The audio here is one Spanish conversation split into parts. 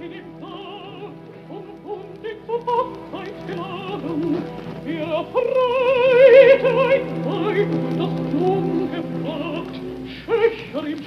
finita un punti tu fatta in filarum e a freit ai ai das dunge fa scescher im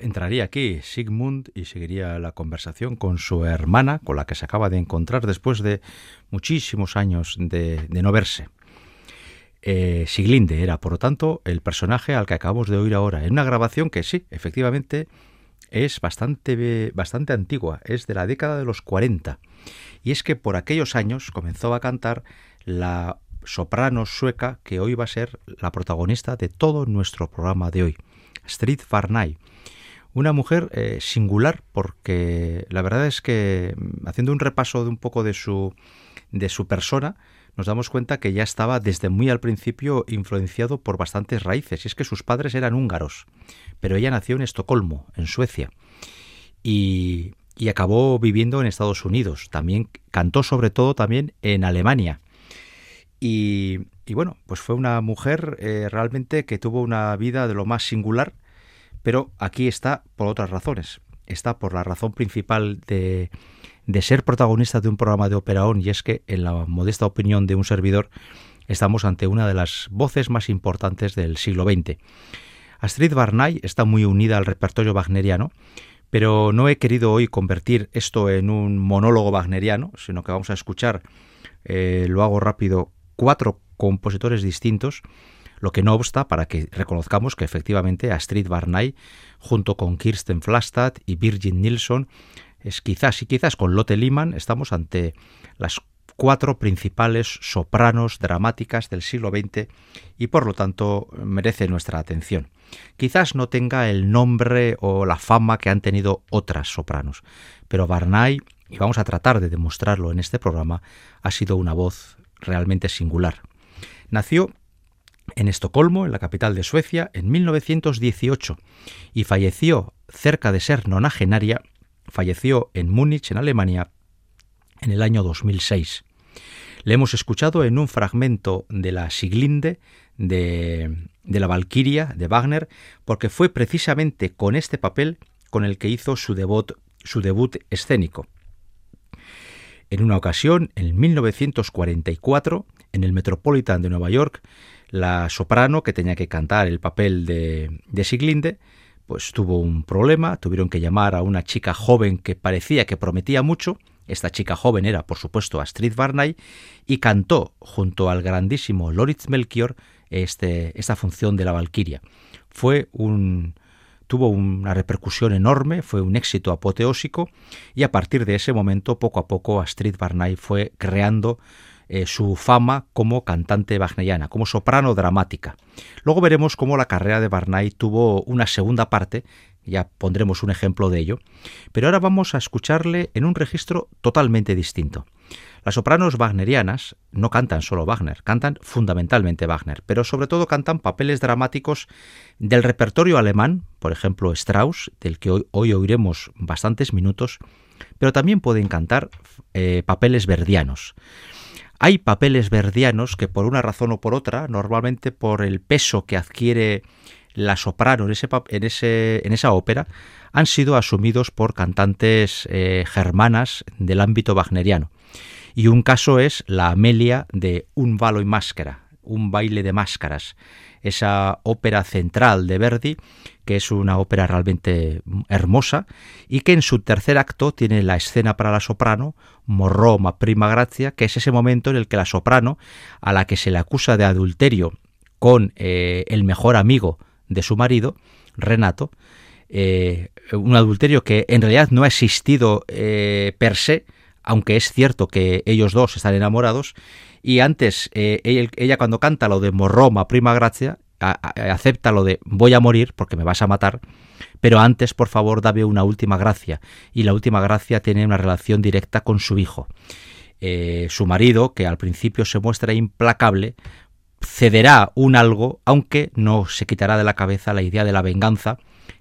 entraría aquí Sigmund y seguiría la conversación con su hermana, con la que se acaba de encontrar después de muchísimos años de, no verse. Eh, Siglinde era, por lo tanto, el personaje al que acabamos de oír ahora, en una grabación que sí, efectivamente, es bastante, bastante antigua, es de la década de los 40. Y es que por aquellos años comenzó a cantar la soprano sueca que hoy va a ser la protagonista de todo nuestro programa de hoy. Street Farnay. Una mujer eh, singular porque la verdad es que mm, haciendo un repaso de un poco de su, de su persona, nos damos cuenta que ya estaba desde muy al principio influenciado por bastantes raíces. Y es que sus padres eran húngaros, pero ella nació en Estocolmo, en Suecia, y, y acabó viviendo en Estados Unidos. También cantó sobre todo también en Alemania. Y, y bueno, pues fue una mujer eh, realmente que tuvo una vida de lo más singular, pero aquí está por otras razones. Está por la razón principal de, de ser protagonista de un programa de Operaón y es que, en la modesta opinión de un servidor, estamos ante una de las voces más importantes del siglo XX. Astrid Barnay está muy unida al repertorio wagneriano, pero no he querido hoy convertir esto en un monólogo wagneriano, sino que vamos a escuchar, eh, lo hago rápido, cuatro compositores distintos, lo que no obsta para que reconozcamos que efectivamente Astrid Barnay, junto con Kirsten Flastad y Virgin Nilsson, es quizás y quizás con Lotte Liman, estamos ante las cuatro principales sopranos dramáticas del siglo XX y por lo tanto merece nuestra atención. Quizás no tenga el nombre o la fama que han tenido otras sopranos, pero Barnay, y vamos a tratar de demostrarlo en este programa, ha sido una voz realmente singular. Nació en Estocolmo, en la capital de Suecia, en 1918 y falleció cerca de ser nonagenaria, falleció en Múnich, en Alemania, en el año 2006. Le hemos escuchado en un fragmento de la Siglinde de, la Valquiria de Wagner, porque fue precisamente con este papel con el que hizo su debut, su debut escénico. En una ocasión, en 1944, en el Metropolitan de Nueva York, la soprano que tenía que cantar el papel de, de Siglinde, pues tuvo un problema, tuvieron que llamar a una chica joven que parecía que prometía mucho, esta chica joven era, por supuesto, Astrid Barnay, y cantó junto al grandísimo Loritz Melchior este, esta función de la Valquiria. Fue un, tuvo una repercusión enorme, fue un éxito apoteósico, y a partir de ese momento, poco a poco, Astrid Barnay fue creando eh, su fama como cantante wagneriana, como soprano dramática. Luego veremos cómo la carrera de Barnay tuvo una segunda parte ya pondremos un ejemplo de ello, pero ahora vamos a escucharle en un registro totalmente distinto. Las sopranos wagnerianas no cantan solo Wagner, cantan fundamentalmente Wagner, pero sobre todo cantan papeles dramáticos del repertorio alemán, por ejemplo Strauss, del que hoy, oiremos bastantes minutos, pero también pueden cantar eh, papeles verdianos. Hay papeles verdianos que por una razón o por otra, normalmente por el peso que adquiere la soprano en, esa ópera han sido asumidos por cantantes eh, germanas del ámbito wagneriano. Y un caso es la Amelia de Un balo y máscara, un baile de máscaras, esa ópera central de Verdi, que es una ópera realmente hermosa y que en su tercer acto tiene la escena para la soprano, Morroma prima grazia, que es ese momento en el que la soprano, a la que se le acusa de adulterio con eh, el mejor amigo de su marido, Renato, eh, un adulterio que en realidad no ha existido eh, per se, aunque es cierto que ellos dos están enamorados, y antes eh, ella, cuando canta lo de Morroma, prima gracia, acepta lo de voy a morir porque me vas a matar, pero antes por favor dame una última gracia, y la última gracia tiene una relación directa con su hijo. su marido, que al principio se muestra implacable, cederá un algo, aunque no se quitará de la cabeza la idea de la venganza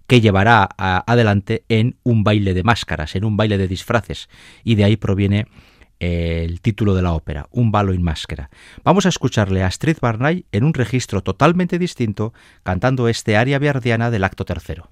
que llevará adelante en un baile de máscaras, en un baile de disfraces, y de ahí proviene eh, el título de la ópera, Un balo en máscara. Vamos a escucharle a Astrid Barnay en un registro totalmente distinto, cantando este aria verdiana del acto tercero.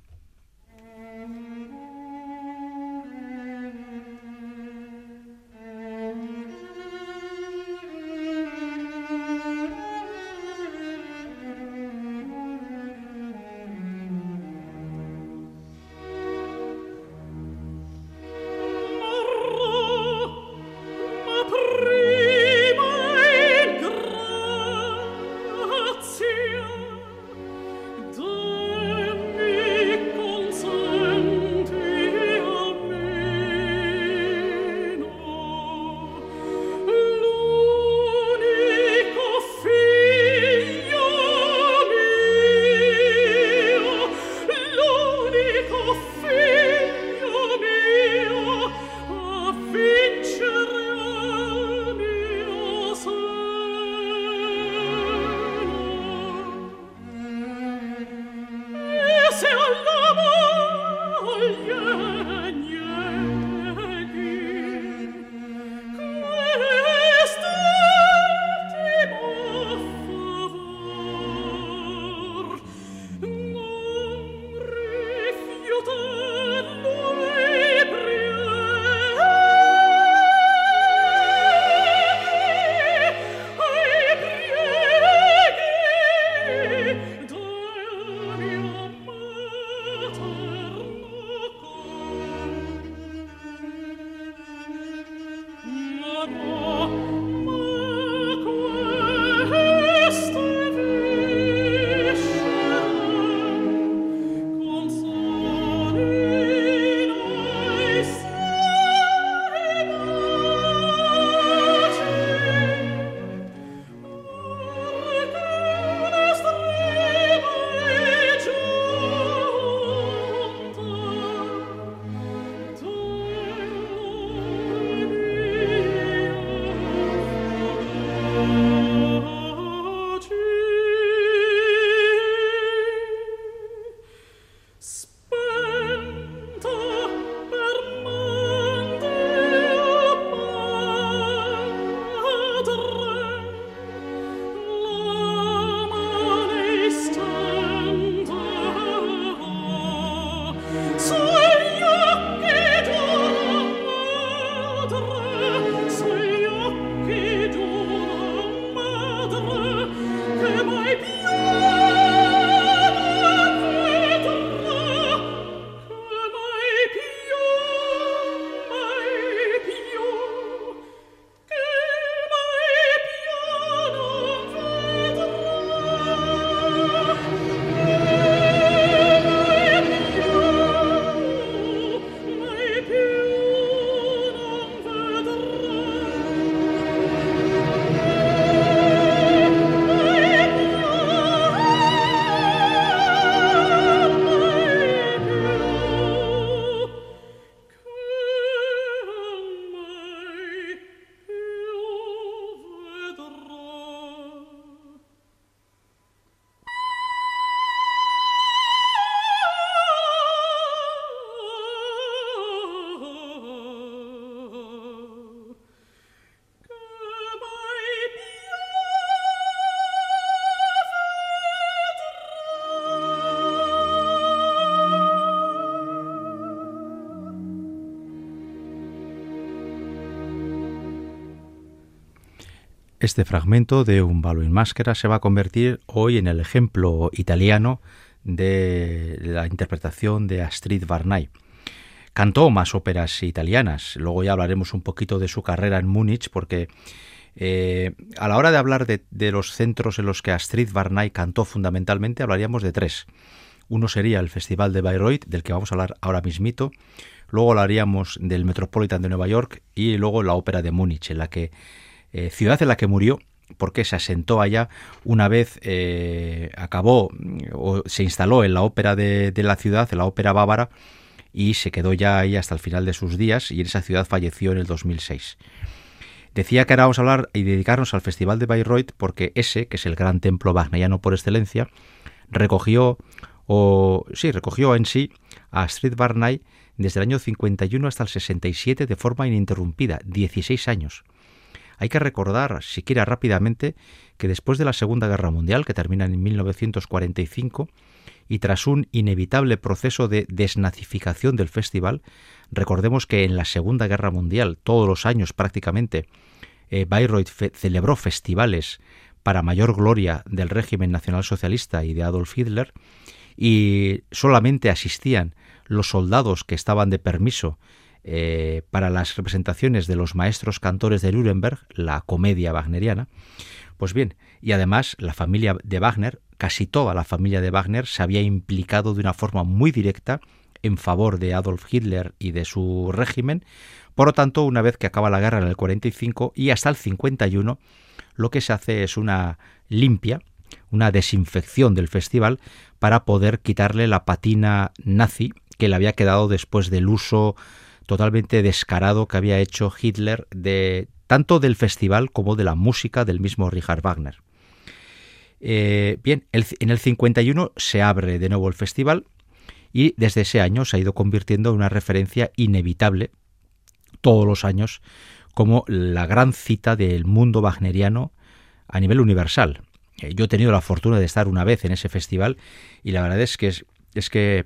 Este fragmento de Un balo en máscara se va a convertir hoy en el ejemplo italiano de la interpretación de Astrid Varnay. Cantó más óperas italianas, luego ya hablaremos un poquito de su carrera en Múnich, porque eh, a la hora de hablar de, de, los centros en los que Astrid Varnay cantó fundamentalmente, hablaríamos de tres. Uno sería el Festival de Bayreuth, del que vamos a hablar ahora mismito, luego hablaríamos del Metropolitan de Nueva York y luego la Ópera de Múnich, en la que eh, ciudad en la que murió porque se asentó allá una vez eh, acabó o se instaló en la ópera de, la ciudad, en la ópera bávara, y se quedó ya ahí hasta el final de sus días y en esa ciudad falleció en el 2006. Decía que ahora vamos a hablar y dedicarnos al Festival de Bayreuth porque ese, que es el gran templo wagneriano por excelencia, recogió o sí, recogió en sí a Astrid Barnay desde el año 51 hasta el 67 de forma ininterrumpida, 16 años. Hay que recordar, siquiera rápidamente, que después de la Segunda Guerra Mundial, que termina en 1945, y tras un inevitable proceso de desnazificación del festival, recordemos que en la Segunda Guerra Mundial, todos los años prácticamente, eh, Bayreuth celebró festivales para mayor gloria del régimen nacionalsocialista y de Adolf Hitler, y solamente asistían los soldados que estaban de permiso eh, para las representaciones de los maestros cantores de Nuremberg, la comedia wagneriana. Pues bien, y además la familia de Wagner, casi toda la familia de Wagner, se había implicado de una forma muy directa en favor de Adolf Hitler y de su régimen. Por lo tanto, una vez que acaba la guerra en el 45 y hasta el 51, lo que se hace es una limpia, una desinfección del festival para poder quitarle la patina nazi que le había quedado después del uso totalmente descarado que había hecho Hitler de tanto del festival como de la música del mismo Richard Wagner. Eh, bien, en el 51 se abre de nuevo el festival y desde ese año se ha ido convirtiendo en una referencia inevitable todos los años como la gran cita del mundo wagneriano a nivel universal. Eh, yo he tenido la fortuna de estar una vez en ese festival y la verdad es que es que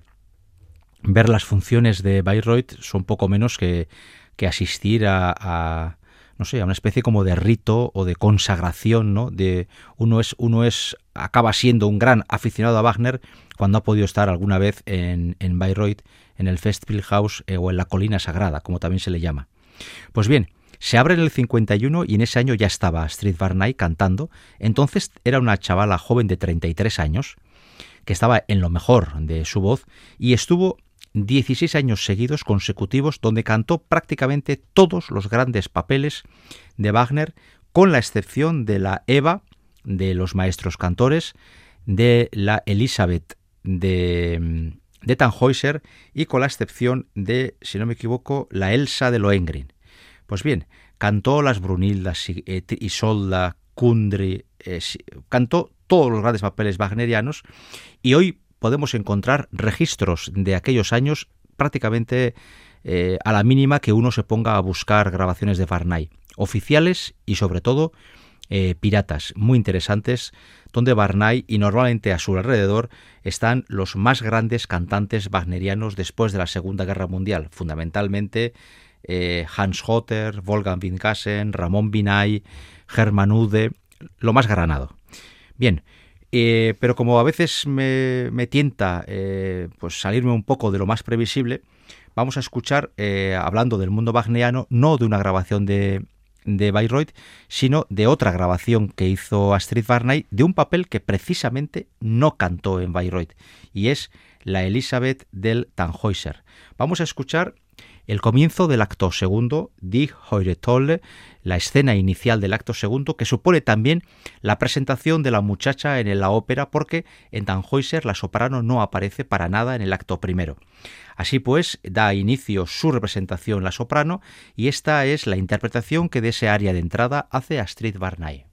ver las funciones de Bayreuth son poco menos que, que asistir a, no sé, a una especie como de rito o de consagración, ¿no? De uno es uno es acaba siendo un gran aficionado a Wagner cuando ha podido estar alguna vez en, en Bayreuth, en el Festspielhaus eh, o en la colina sagrada, como también se le llama. Pues bien, se abre en el 51 y en ese año ya estaba Street Barnay cantando. Entonces era una chavala joven de 33 años que estaba en lo mejor de su voz y estuvo 16 años seguidos consecutivos donde cantó prácticamente todos los grandes papeles de Wagner, con la excepción de la Eva de los maestros cantores, de la Elizabeth de, de Tannhäuser y con la excepción de, si no me equivoco, la Elsa de Lohengrin. Pues bien, cantó las Brunildas, eh, Isolda, Kundry, eh, cantó todos los grandes papeles wagnerianos y hoy podemos encontrar registros de aquellos años prácticamente eh, a la mínima que uno se ponga a buscar grabaciones de Barnay, oficiales y sobre todo eh, piratas, muy interesantes, donde Barnay y normalmente a su alrededor están los más grandes cantantes wagnerianos después de la Segunda Guerra Mundial, fundamentalmente eh, Hans Hotter, Wolfgang Winkassen, Ramón Binay, Germán Ude, lo más granado. Bien, eh, pero como a veces me, tienta eh, pues salirme un poco de lo más previsible, vamos a escuchar, eh, hablando del mundo wagneriano, no de una grabación de, de Bayreuth, sino de otra grabación que hizo Astrid Varnay de un papel que precisamente no cantó en Bayreuth, y es la Elizabeth del Tannhäuser. Vamos a escuchar el comienzo del acto segundo, Die Tolle, la escena inicial del acto segundo, que supone también la presentación de la muchacha en la ópera, porque en Tannhäuser la soprano no aparece para nada en el acto primero. Así pues, da inicio su representación la soprano, y esta es la interpretación que de ese área de entrada hace Astrid Barnay.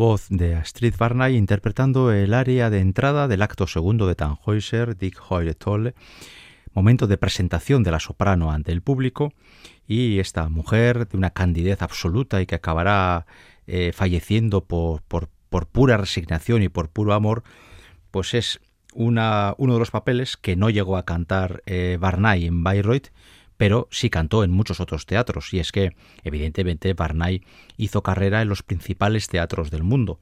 Voz de Astrid Barnay interpretando el área de entrada del acto segundo de Tannhäuser, Dick Hoyle Tolle, momento de presentación de la soprano ante el público y esta mujer de una candidez absoluta y que acabará eh, falleciendo por, pura resignación y por puro amor, pues es una, uno de los papeles que no llegó a cantar eh, Barnay en Bayreuth, pero sí cantó en muchos otros teatros, y es que, evidentemente, Barnay hizo carrera en los principales teatros del mundo.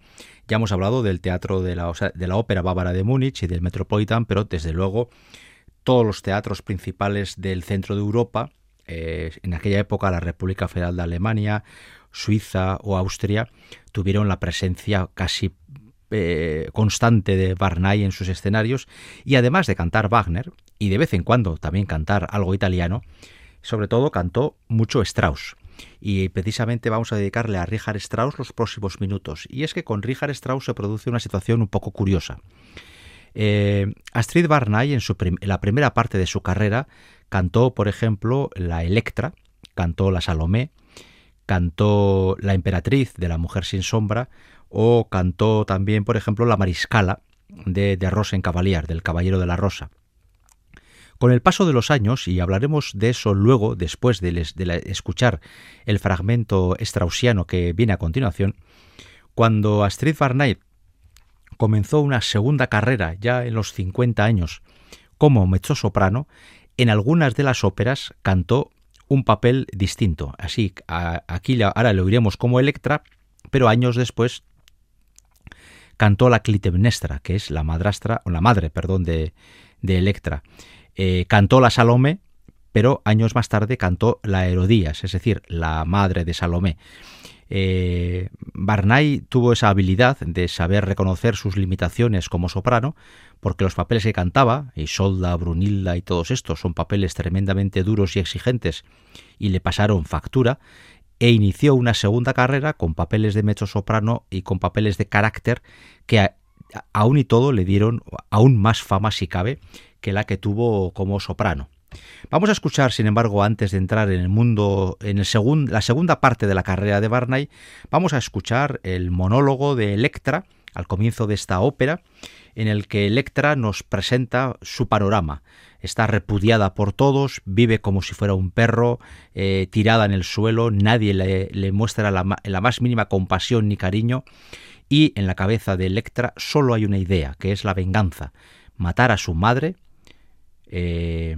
Ya hemos hablado del teatro de la, Ópera Bávara de Múnich y del Metropolitan, pero desde luego todos los teatros principales del centro de Europa, eh, en aquella época la República Federal de Alemania, Suiza o Austria, tuvieron la presencia casi eh, constante de Barnay en sus escenarios y además de cantar Wagner, y de vez en cuando también cantar algo italiano, sobre todo cantó mucho Strauss. Y precisamente vamos a dedicarle a Richard Strauss los próximos minutos. Y es que con Richard Strauss se produce una situación un poco curiosa. Eh, Astrid Barnay, en, su la primera parte de su carrera, cantó, por ejemplo, la Electra, cantó la Salomé, cantó la Emperatriz de la Mujer sin Sombra, o cantó también, por ejemplo, la Mariscala de, de Rosen Cavalier, del Caballero de la Rosa. Con el paso de los años, y hablaremos de eso luego, después de, escuchar el fragmento straussiano que viene a continuación, cuando Astrid Barnay comenzó una segunda carrera ya en los 50 años como mezzo-soprano, en algunas de las óperas cantó un papel distinto. Así, aquí ahora lo oiremos como Electra, pero años después cantó la Clitemnestra, que es la madrastra, o la madre, perdón, de, Electra. Eh, cantó la Salomé, pero años más tarde cantó la Herodías, es decir, la madre de Salomé. Eh, Barnay tuvo esa habilidad de saber reconocer sus limitaciones como soprano, porque los papeles que cantaba, Isolda, Brunilda y todos estos, son papeles tremendamente duros y exigentes, y le pasaron factura, e inició una segunda carrera con papeles de mezzo soprano y con papeles de carácter que aún y todo le dieron aún más fama si cabe que la que tuvo como soprano. Vamos a escuchar, sin embargo, antes de entrar en el mundo, en el la segunda parte de la carrera de Barnay, vamos a escuchar el monólogo de Electra al comienzo de esta ópera, en el que Electra nos presenta su panorama. Está repudiada por todos, vive como si fuera un perro, eh, tirada en el suelo, nadie le, muestra la, más mínima compasión ni cariño, y en la cabeza de Electra solo hay una idea, que es la venganza, matar a su madre, eh,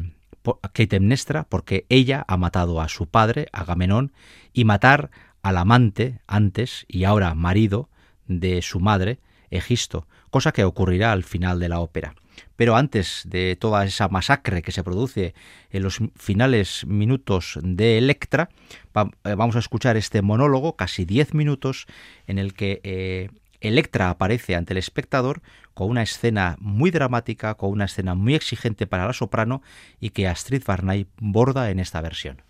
Clytemnestra, porque ella ha matado a su padre, Agamenón, y matar al amante antes y ahora marido de su madre, Egisto, cosa que ocurrirá al final de la ópera. Pero antes de toda esa masacre que se produce en los finales minutos de Electra, eh, vamos a escuchar este monólogo, casi diez minutos, en el que eh, Electra aparece ante el espectador con una escena muy dramática, con una escena muy exigente para la soprano y que Astrid Varnay borda en esta versión.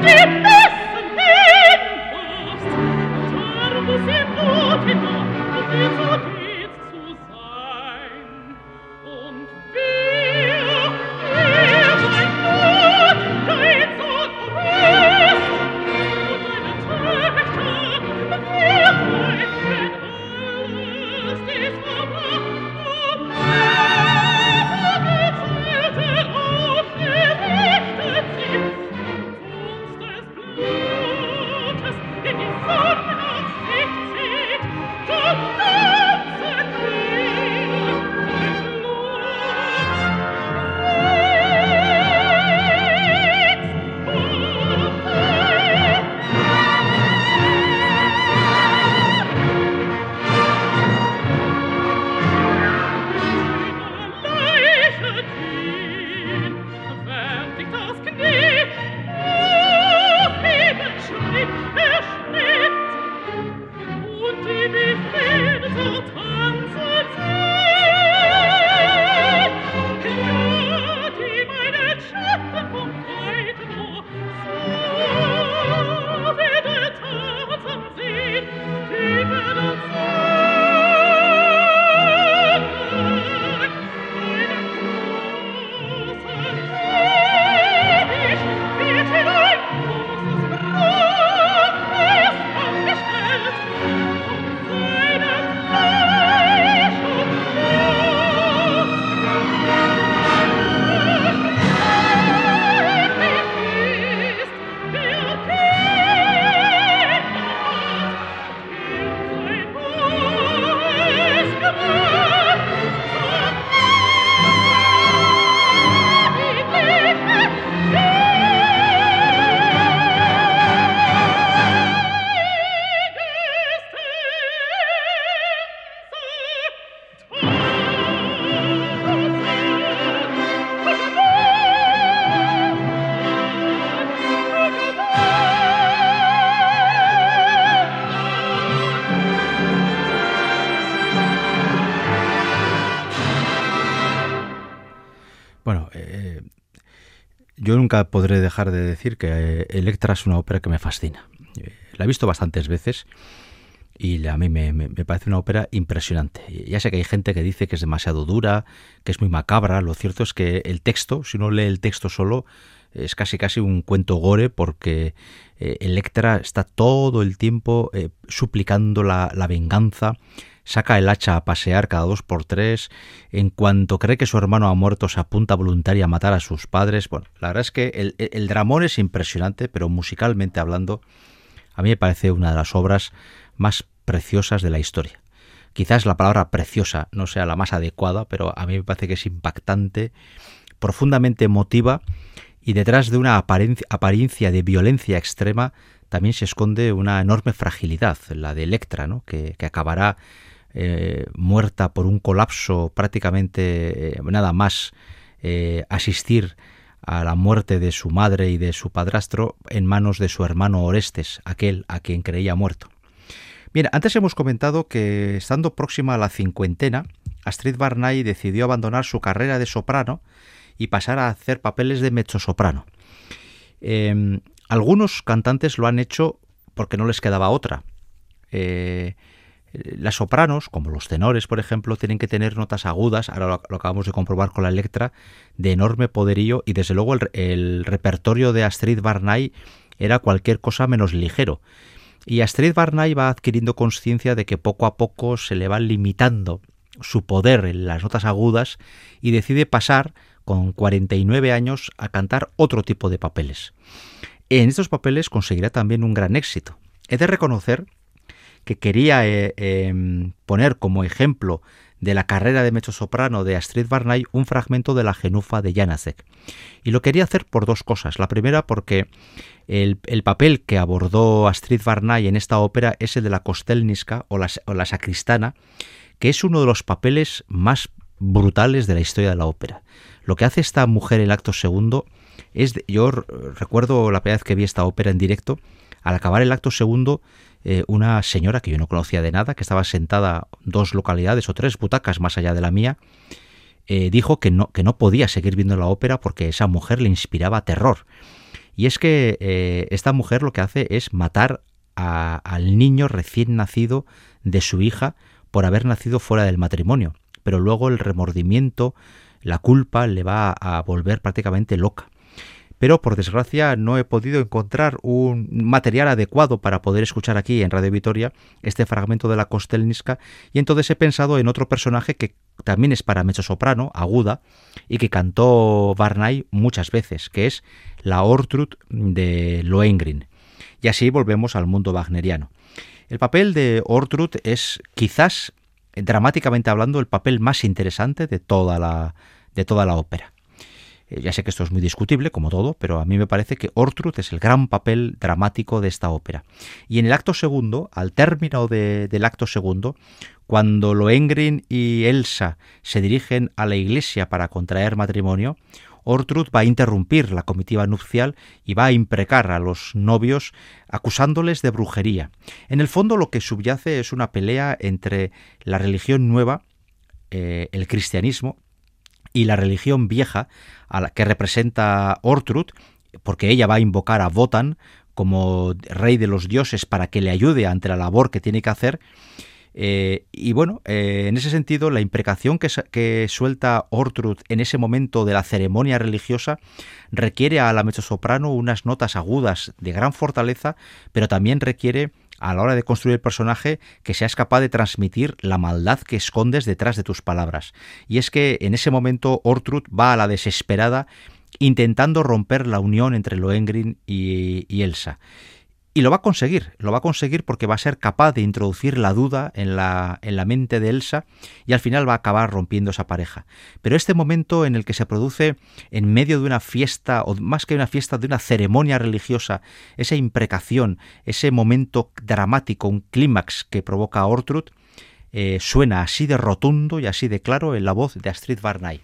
did nunca podré dejar de decir que eh, Electra es una ópera que me fascina. Eh, la he visto bastantes veces y a mí me, parece una ópera impresionante. Ya sé que hay gente que dice que es demasiado dura, que es muy macabra. Lo cierto es que el texto, si uno lee el texto solo, es casi casi un cuento gore porque Electra está todo el tiempo suplicando la venganza, saca el hacha a pasear cada dos por tres, en cuanto cree que su hermano ha muerto se apunta voluntaria a matar a sus padres. Bueno, la verdad es que el, el dramón es impresionante, pero musicalmente hablando, a mí me parece una de las obras más preciosas de la historia. Quizás la palabra preciosa no sea la más adecuada, pero a mí me parece que es impactante, profundamente emotiva y detrás de una apariencia de violencia extrema también se esconde una enorme fragilidad, la de Electra, ¿no? que, que acabará eh, muerta por un colapso prácticamente eh, nada más eh, asistir a la muerte de su madre y de su padrastro en manos de su hermano Orestes, aquel a quien creía muerto. Bien, antes hemos comentado que estando próxima a la cincuentena, Astrid Barnay decidió abandonar su carrera de soprano y pasar a hacer papeles de mezzosoprano. Em, algunos cantantes lo han hecho porque no les quedaba otra. Las sopranos, como los tenores, por ejemplo, tienen que tener notas agudas, ahora lo, acabamos de comprobar con la Electra, de enorme poderío y desde luego el, repertorio de Astrid Barnay era cualquier cosa menos ligero. Y Astrid Barnay va adquiriendo conciencia de que poco a poco se le va limitando su poder en las notas agudas y decide pasar con 49 años a cantar otro tipo de papeles. En estos papeles conseguirá también un gran éxito. He de reconocer que quería eh, em, poner como ejemplo de la carrera de soprano de Astrid Barnay un fragmento de la genufa de Janacek. Y lo quería hacer por dos cosas. La primera porque el, papel que abordó Astrid Barnay en esta ópera es el de la Kostelniska o la, o la sacristana, que es uno de los papeles más brutales de la historia de la ópera. Lo que hace esta mujer en el acto segundo es... yo recuerdo la primera vez que vi esta ópera en directo, al acabar el acto segundo eh, una señora que yo no conocía de nada, que estaba sentada dos localidades o tres butacas más allá de la mía, eh, dijo que no, que no podía seguir viendo la ópera porque esa mujer le inspiraba terror. Y es que eh, esta mujer lo que hace es matar al niño recién nacido de su hija por haber nacido fuera del matrimonio. Pero luego el remordimiento, la culpa le va a volver prácticamente loca pero por desgracia no he podido encontrar un material adecuado para poder escuchar aquí en Radio Vitoria este fragmento de la Kostelniska y entonces he pensado en otro personaje que también es para soprano, aguda, y que cantó Barnay muchas veces, que es la Ortrud de Lohengrin. Y así volvemos al mundo wagneriano. El papel de Ortrud es quizás, dramáticamente hablando, el papel más interesante de toda la, de toda la ópera. Eh, ya sé que esto es muy discutible, como todo, pero a mí me parece que Ortrud es el gran papel dramático de esta ópera. Y en el acto segundo, al término del acto segundo, cuando Lohengrin y Elsa se dirigen a la iglesia para contraer matrimonio, Ortrud va a interrumpir la comitiva nupcial y va a imprecar a los novios acusándoles de brujería. En el fondo lo que subyace es una pelea entre la religión nueva, eh, el cristianismo, y la religión vieja a la que representa Ortrud, porque ella va a invocar a Wotan como rey de los dioses para que le ayude ante la labor que tiene que hacer. Eh, y bueno, eh, en ese sentido, la imprecación que, que, suelta Ortrud en ese momento de la ceremonia religiosa requiere a la mezzosoprano unas notas agudas de gran fortaleza, pero también requiere a la hora de construir el personaje que seas capaz de transmitir la maldad que escondes detrás de tus palabras. Y es que en ese momento Ortrud va a la desesperada intentando romper la unión entre Lohengrin y, y Elsa. Y lo va a conseguir, lo va a conseguir porque va a ser capaz de introducir la duda en la, en la mente de Elsa y al final va a acabar rompiendo esa pareja. Pero este momento en el que se produce en medio de una fiesta, o más que una fiesta, de una ceremonia religiosa, esa imprecación, ese momento dramático, un clímax que provoca Ortrud, eh, suena así de rotundo y así de claro en la voz de Astrid Barnay.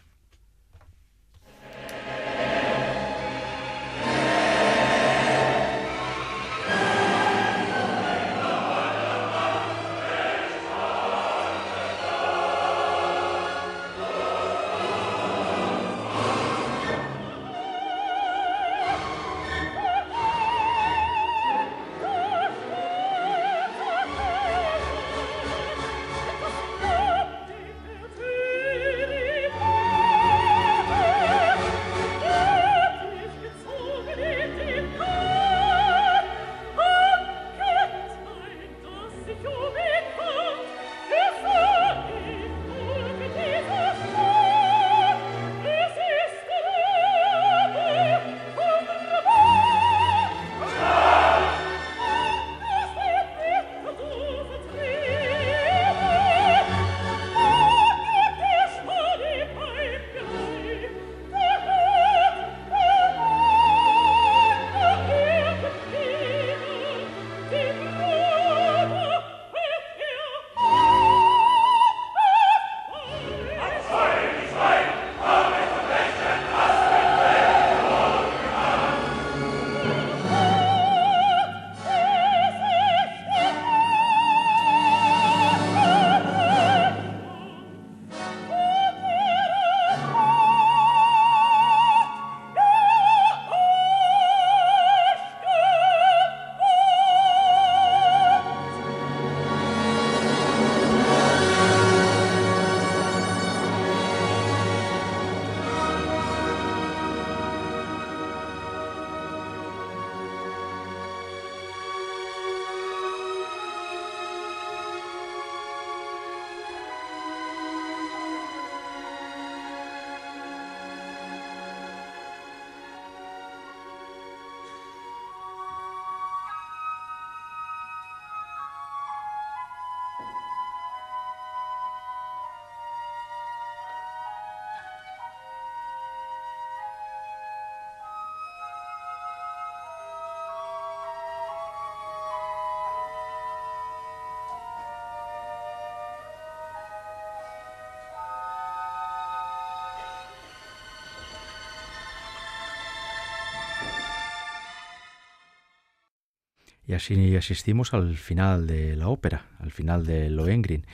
Y así asistimos al final de la ópera, al final de Lohengrin.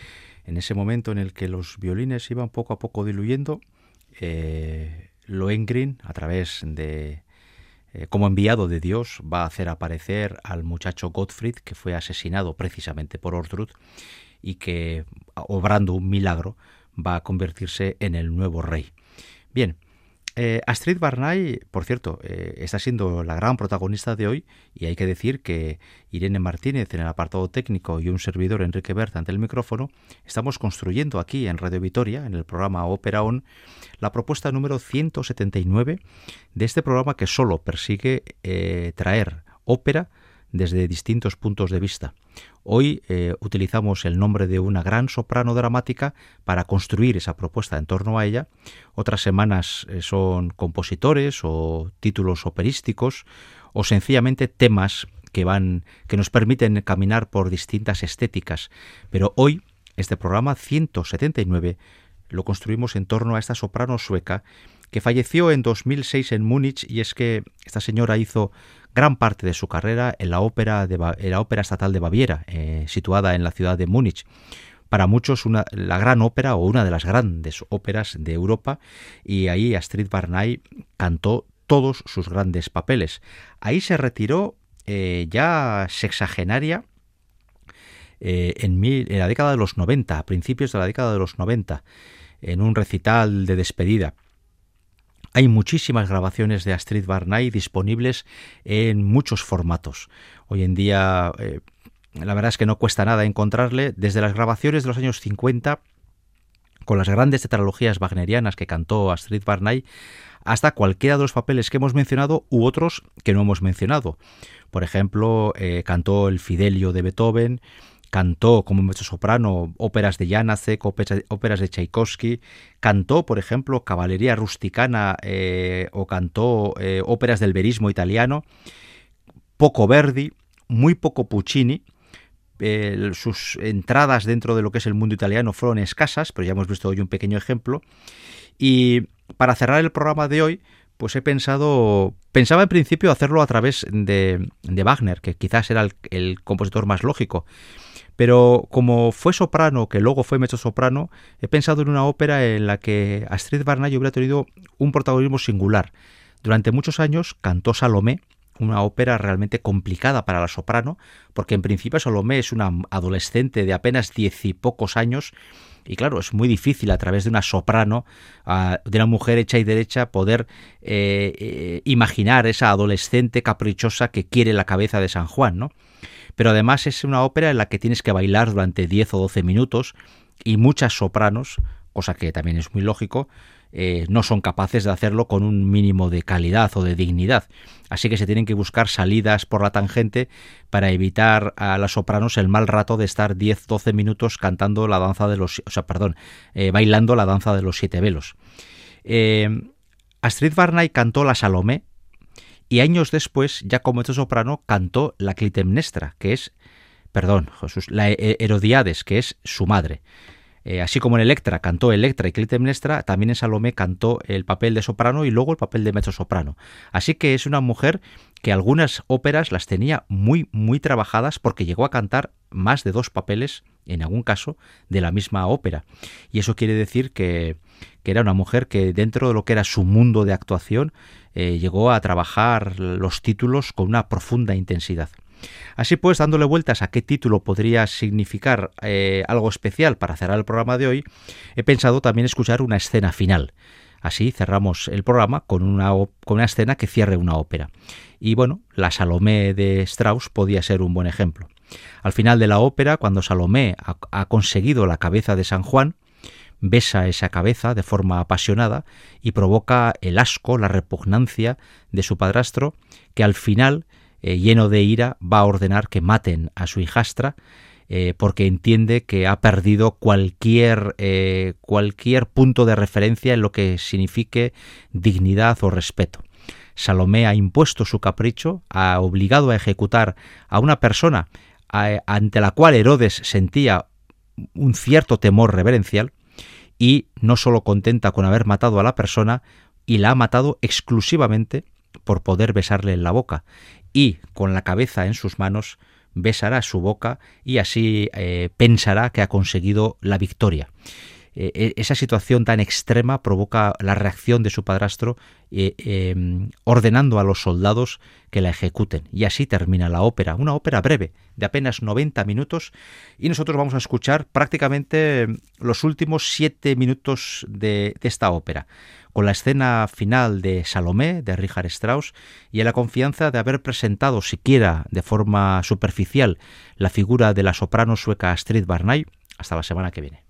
En ese momento en el que los violines iban poco a poco diluyendo, eh, Lohengrin, a través de, eh, como enviado de Dios, va a hacer aparecer al muchacho Gottfried, que fue asesinado precisamente por Ortrud, y que, obrando un milagro, va a convertirse en el nuevo rey. Bien, eh, Astrid Barnay, por cierto, eh, está siendo la gran protagonista de hoy y hay que decir que Irene Martínez en el apartado técnico y un servidor Enrique Berta ante el micrófono estamos construyendo aquí en Radio Vitoria, en el programa Ópera On, la propuesta número 179 de este programa que solo persigue eh, traer ópera desde distintos puntos de vista. Hoy eh, utilizamos el nombre de una gran soprano dramática para construir esa propuesta en torno a ella. Otras semanas eh, son compositores o títulos operísticos o sencillamente temas que van que nos permiten caminar por distintas estéticas. Pero hoy este programa 179 lo construimos en torno a esta soprano sueca que falleció en 2006 en Múnich y es que esta señora hizo gran parte de su carrera en la ópera, de, la ópera estatal de Baviera, eh, situada en la ciudad de Múnich. Para muchos una, la gran ópera o una de las grandes óperas de Europa y ahí Astrid Barnay cantó todos sus grandes papeles. Ahí se retiró eh, ya sexagenaria eh, en, en la década de los 90, a principios de la década de los 90, en un recital de despedida. Hay muchísimas grabaciones de Astrid Barnay disponibles en muchos formatos. Hoy en día, eh, la verdad es que no cuesta nada encontrarle, desde las grabaciones de los años 50, con las grandes tetralogías wagnerianas que cantó Astrid Barnay, hasta cualquiera de los papeles que hemos mencionado u otros que no hemos mencionado. Por ejemplo, eh, cantó el Fidelio de Beethoven, cantó como soprano óperas de Janacek, óperas de Tchaikovsky, cantó, por ejemplo, Caballería Rusticana eh, o cantó eh, óperas del verismo italiano, poco Verdi, muy poco Puccini. sus entradas dentro de lo que es el mundo italiano fueron escasas, pero ya hemos visto hoy un pequeño ejemplo. Y para cerrar el programa de hoy, pues he pensado, pensaba en principio hacerlo a través de, Wagner, que quizás era el compositor más lógico. Pero como fue soprano, que luego fue soprano, he pensado en una ópera en la que Astrid Barnay hubiera tenido un protagonismo singular. Durante muchos años cantó Salomé, una ópera realmente complicada para la soprano, porque en principio Salomé es una adolescente de apenas diez y pocos años, y claro, es muy difícil a través de una soprano, de una mujer hecha y derecha, poder eh, eh, imaginar esa adolescente caprichosa que quiere la cabeza de San Juan, ¿no? Pero además es una ópera en la que tienes que bailar durante 10 o 12 minutos y muchas sopranos, cosa que también es muy lógico, eh, no son capaces de hacerlo con un mínimo de calidad o de dignidad. Así que se tienen que buscar salidas por la tangente para evitar a las sopranos el mal rato de estar 10-12 minutos cantando la danza de los, o sea, perdón, eh, bailando la danza de los siete velos. Eh, Astrid Barnay cantó la Salomé, y años después, ya como soprano, cantó la Clitemnestra, que es, perdón, Jesús, la Herodiades, que es su madre. Eh, así como en Electra cantó Electra y Clitemnestra, también en Salomé cantó el papel de soprano y luego el papel de soprano. Así que es una mujer que algunas óperas las tenía muy, muy trabajadas porque llegó a cantar más de dos papeles, en algún caso, de la misma ópera. Y eso quiere decir que, que era una mujer que dentro de lo que era su mundo de actuación eh, llegó a trabajar los títulos con una profunda intensidad. Así pues, dándole vueltas a qué título podría significar eh, algo especial para cerrar el programa de hoy, he pensado también escuchar una escena final. Así cerramos el programa con una, con una escena que cierre una ópera. Y bueno, la Salomé de Strauss podía ser un buen ejemplo. Al final de la ópera, cuando Salomé ha conseguido la cabeza de San Juan, besa esa cabeza de forma apasionada y provoca el asco, la repugnancia de su padrastro, que al final, eh, lleno de ira, va a ordenar que maten a su hijastra, eh, porque entiende que ha perdido cualquier, eh, cualquier punto de referencia en lo que signifique dignidad o respeto. Salomé ha impuesto su capricho, ha obligado a ejecutar a una persona ante la cual Herodes sentía un cierto temor reverencial, y no solo contenta con haber matado a la persona, y la ha matado exclusivamente por poder besarle en la boca. Y, con la cabeza en sus manos, besará su boca y así eh, pensará que ha conseguido la victoria. Eh, e, esa situación tan extrema provoca la reacción de su padrastro eh, em, ordenando a los soldados que la ejecuten. Y así termina la ópera, una ópera breve, de apenas 90 minutos, y nosotros vamos a escuchar prácticamente los últimos siete minutos de, de esta ópera con la escena final de Salomé, de Richard Strauss, y en la confianza de haber presentado siquiera de forma superficial la figura de la soprano sueca Astrid Barnay. Hasta la semana que viene.